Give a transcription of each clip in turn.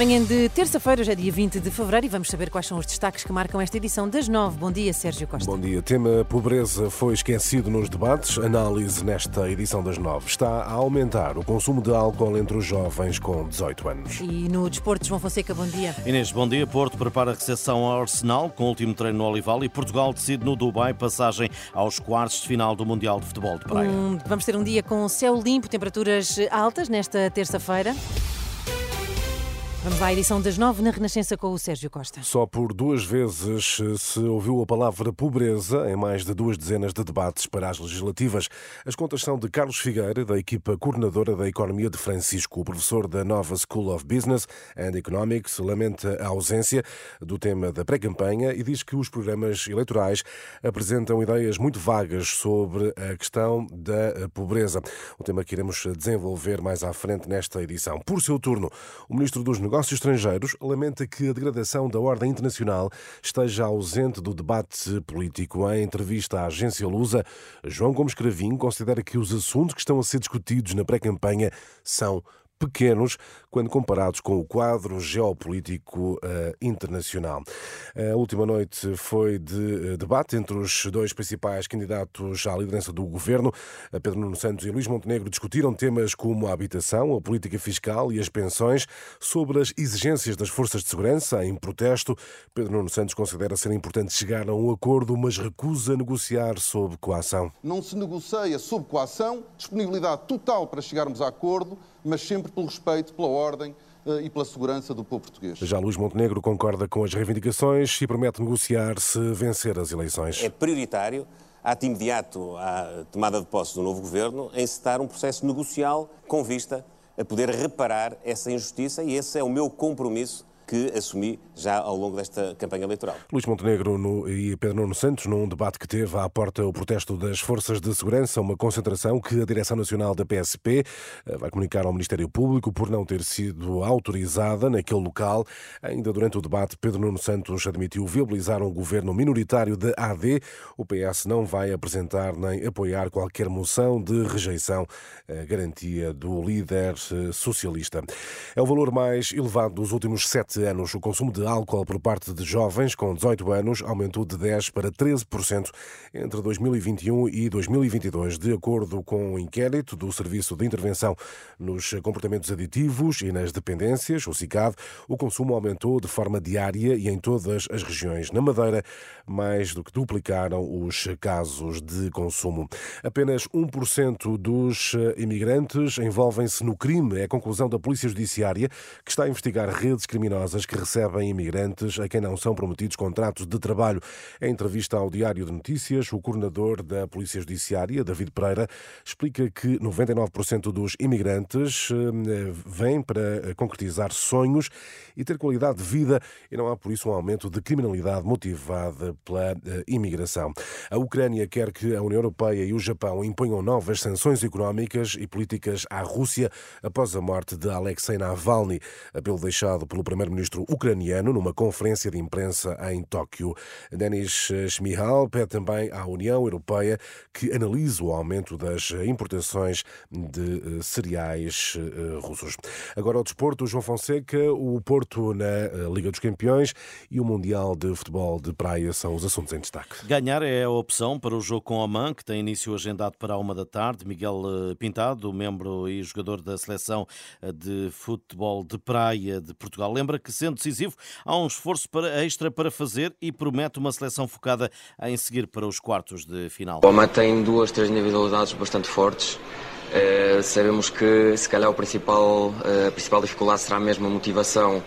Manhã de terça-feira, hoje é dia 20 de fevereiro e vamos saber quais são os destaques que marcam esta edição das nove. Bom dia, Sérgio Costa. Bom dia. Tema pobreza foi esquecido nos debates. Análise nesta edição das nove. Está a aumentar o consumo de álcool entre os jovens com 18 anos. E no desporto, João Fonseca, bom dia. Inês, bom dia. Porto prepara a recepção ao Arsenal com o último treino no Olival e Portugal decide no Dubai passagem aos quartos de final do Mundial de Futebol de Praia. Um, vamos ter um dia com céu limpo, temperaturas altas nesta terça-feira. Vamos à edição das nove na Renascença com o Sérgio Costa. Só por duas vezes se ouviu a palavra pobreza em mais de duas dezenas de debates para as legislativas. As contas são de Carlos Figueira, da equipa coordenadora da Economia de Francisco. O professor da nova School of Business and Economics lamenta a ausência do tema da pré-campanha e diz que os programas eleitorais apresentam ideias muito vagas sobre a questão da pobreza. O tema que iremos desenvolver mais à frente nesta edição. Por seu turno, o ministro dos Negócios Estrangeiros lamenta que a degradação da ordem internacional esteja ausente do debate político. Em entrevista à agência Lusa, João Gomes Cravinho considera que os assuntos que estão a ser discutidos na pré-campanha são pequenos quando comparados com o quadro geopolítico uh, internacional. A última noite foi de uh, debate entre os dois principais candidatos à liderança do governo. Pedro Nuno Santos e Luís Montenegro discutiram temas como a habitação, a política fiscal e as pensões, sobre as exigências das forças de segurança em protesto. Pedro Nuno Santos considera ser importante chegar a um acordo, mas recusa negociar sob coação. Não se negocia sob coação, disponibilidade total para chegarmos a acordo mas sempre pelo respeito, pela ordem eh, e pela segurança do povo português. Já Luís Montenegro concorda com as reivindicações e promete negociar se vencer as eleições. É prioritário, ato imediato à tomada de posse do novo governo, encetar um processo negocial com vista a poder reparar essa injustiça e esse é o meu compromisso que assumi já ao longo desta campanha eleitoral. Luís Montenegro no, e Pedro Nuno Santos, num debate que teve à porta o protesto das forças de segurança, uma concentração que a Direção Nacional da PSP eh, vai comunicar ao Ministério Público por não ter sido autorizada naquele local. Ainda durante o debate, Pedro Nuno Santos admitiu viabilizar um governo minoritário da AD. O PS não vai apresentar nem apoiar qualquer moção de rejeição, a garantia do líder eh, socialista. É o valor mais elevado dos últimos sete anos. O consumo de álcool por parte de jovens com 18 anos aumentou de 10% para 13% entre 2021 e 2022, de acordo com o um inquérito do Serviço de Intervenção nos Comportamentos Aditivos e nas Dependências, o SICAD. O consumo aumentou de forma diária e em todas as regiões. Na Madeira, mais do que duplicaram os casos de consumo. Apenas 1% dos imigrantes envolvem-se no crime, é a conclusão da Polícia Judiciária, que está a investigar redes criminosas que recebem imigrantes a quem não são prometidos contratos de trabalho. Em entrevista ao Diário de Notícias, o coordenador da Polícia Judiciária, David Pereira, explica que 99% dos imigrantes eh, vêm para concretizar sonhos e ter qualidade de vida e não há por isso um aumento de criminalidade motivada pela eh, imigração. A Ucrânia quer que a União Europeia e o Japão imponham novas sanções económicas e políticas à Rússia após a morte de Alexei Navalny, apelo deixado pelo primeiro-ministro primeiro-ministro ucraniano numa conferência de imprensa em Tóquio. Denis Shmihal pede também à União Europeia que analise o aumento das importações de eh, cereais eh, russos. Agora ao desporto, João Fonseca, o Porto na eh, Liga dos Campeões e o Mundial de Futebol de Praia são os assuntos em destaque. Ganhar é a opção para o jogo com Oman, que tem início agendado para uma da tarde. Miguel Pintado, membro e jogador da seleção de futebol de praia de Portugal, lembra que, sendo decisivo, há um esforço para, extra para fazer e promete uma seleção focada em seguir para os quartos de final. O Oma tem duas, três individualidades bastante fortes. Uh, sabemos que, se calhar, o principal, uh, a principal dificuldade será mesmo a motivação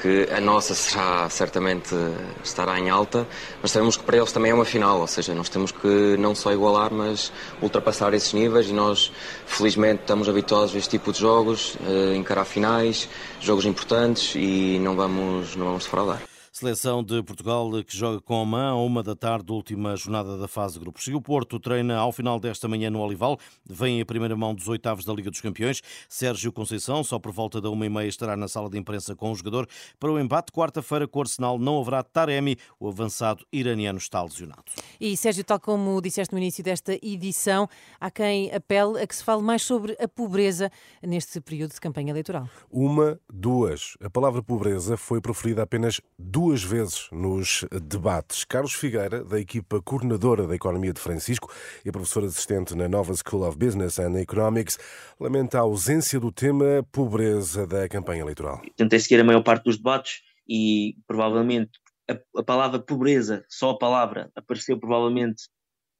que a nossa será certamente estará em alta, mas sabemos que para eles também é uma final, ou seja, nós temos que não só igualar, mas ultrapassar esses níveis e nós felizmente estamos habituados a este tipo de jogos, eh, encarar finais, jogos importantes e não vamos não vamos defraudar. Seleção de Portugal que joga com Oman a uma da tarde, última jornada da fase de grupos. E o Porto treina ao final desta manhã no Olival. Vem a primeira mão dos oitavos da Liga dos Campeões. Sérgio Conceição, só por volta da uma e meia, estará na sala de imprensa com o jogador. Para o embate, quarta-feira com o Arsenal, não haverá Taremi. O avançado iraniano está lesionado. E Sérgio, tal como disseste no início desta edição, há quem apele a que se fale mais sobre a pobreza neste período de campanha eleitoral. Uma, duas. A palavra pobreza foi proferida apenas duas duas vezes nos debates. Carlos Figueira, da equipa coordenadora da Economia de Francisco e professor assistente na Nova School of Business and Economics, lamenta a ausência do tema pobreza da campanha eleitoral. Tentei seguir a maior parte dos debates e provavelmente a, a palavra pobreza, só a palavra, apareceu provavelmente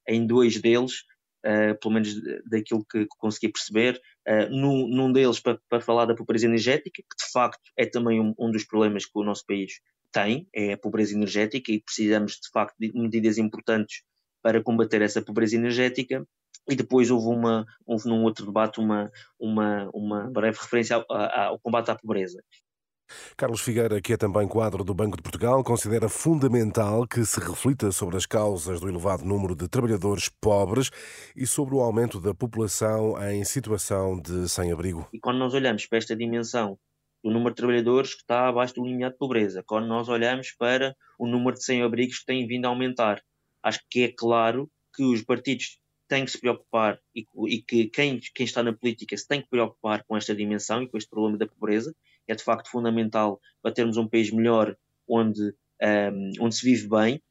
em dois deles, Uh, pelo menos daquilo que, que consegui perceber, uh, num, num, deles para, para, falar da pobreza energética, que de facto é também um, um, dos problemas que o nosso país tem, é a pobreza energética, e precisamos de facto de medidas importantes para combater essa pobreza energética. E depois houve, uma, houve num outro debate uma, uma, uma breve referência ao, ao combate à pobreza. Carlos Figueira, que é também quadro do Banco de Portugal, considera fundamental que se reflita sobre as causas do elevado número de trabalhadores pobres e sobre o aumento da população em situação de sem-abrigo. E quando nós olhamos para esta dimensão do número de trabalhadores que está abaixo do limiar de pobreza, quando nós olhamos para o número de sem-abrigos que tem vindo a aumentar. Acho que é claro que os partidos têm que se preocupar e, e que quem, quem, está na política se tem que preocupar com esta dimensão e com este problema da pobreza. É de facto fundamental para termos um país melhor onde, um, onde se vive bem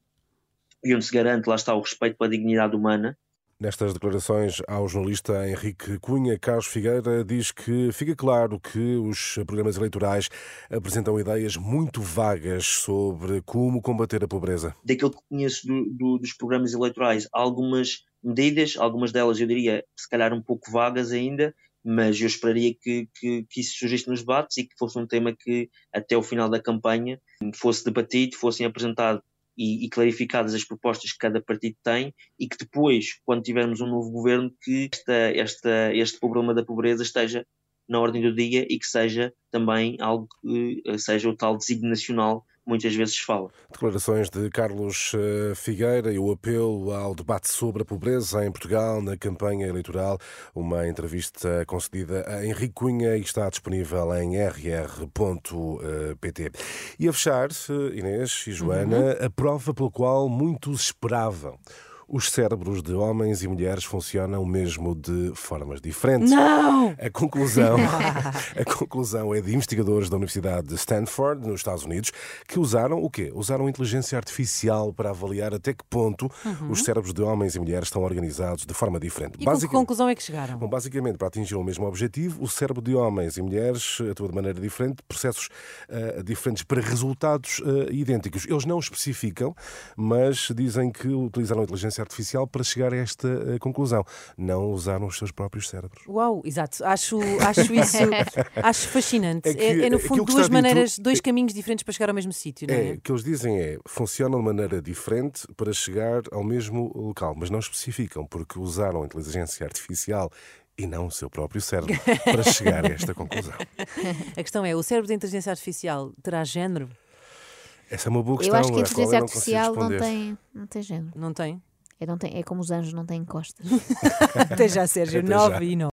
e onde se garante, lá está, o respeito pela dignidade humana Nestas declarações ao jornalista Henrique Cunha, Carlos Figueira diz que fica claro que os programas eleitorais apresentam ideias muito vagas sobre como combater a pobreza. Daquilo que conheço do, do, dos programas eleitorais, algumas medidas, algumas delas eu diria se calhar um pouco vagas ainda, mas eu esperaria que, que, que, isso surgisse nos debates e que fosse um tema que até o final da campanha fosse debatido, fossem apresentados e, e, clarificadas as propostas que cada partido tem e que depois, quando tivermos um novo governo, que esta, esta, este problema da pobreza esteja na ordem do dia e que seja também algo que eh, seja o tal designo nacional muitas vezes fala. Declarações de Carlos eh, Figueira e o apelo ao debate sobre a pobreza em Portugal na campanha eleitoral. Uma entrevista concedida a Henrique Cunha e está disponível em rr.pt. E a fechar, eh, Inês e Joana, uhum. a prova pela qual muitos esperavam os cérebros de homens e mulheres funcionam mesmo de formas diferentes. Não! A conclusão, a conclusão é de investigadores da Universidade de Stanford, nos Estados Unidos, que usaram o quê? Usaram inteligência artificial para avaliar até que ponto uhum. os cérebros de homens e mulheres estão organizados de forma diferente. E Basic... que conclusão é que chegaram? Bom, basicamente, para atingir o mesmo objetivo, o cérebro de homens e mulheres atua de maneira diferente, processos uh, diferentes para resultados uh, idênticos. Eles não especificam, mas dizem que utilizaram a inteligência inteligência artificial para chegar a esta uh, conclusão. Não usaram os seus próprios cérebros. Uau, exato. Acho, acho isso acho fascinante. É, que, é, é no fundo duas maneiras, dito, dois caminhos diferentes para chegar ao mesmo sítio, não é? É, o que eles dizem é funcionam de maneira diferente para chegar ao mesmo local, mas não especificam, porque usaram a inteligência artificial e não o seu próprio cérebro para chegar a esta conclusão. A questão é: o cérebro da inteligência artificial terá género? Essa é uma boa questão. Eu acho que a inteligência artificial não, não, tem, não tem género. Não tem? É, não tem, é como os anjos não têm costas. Até já, Sérgio. 9 e 9.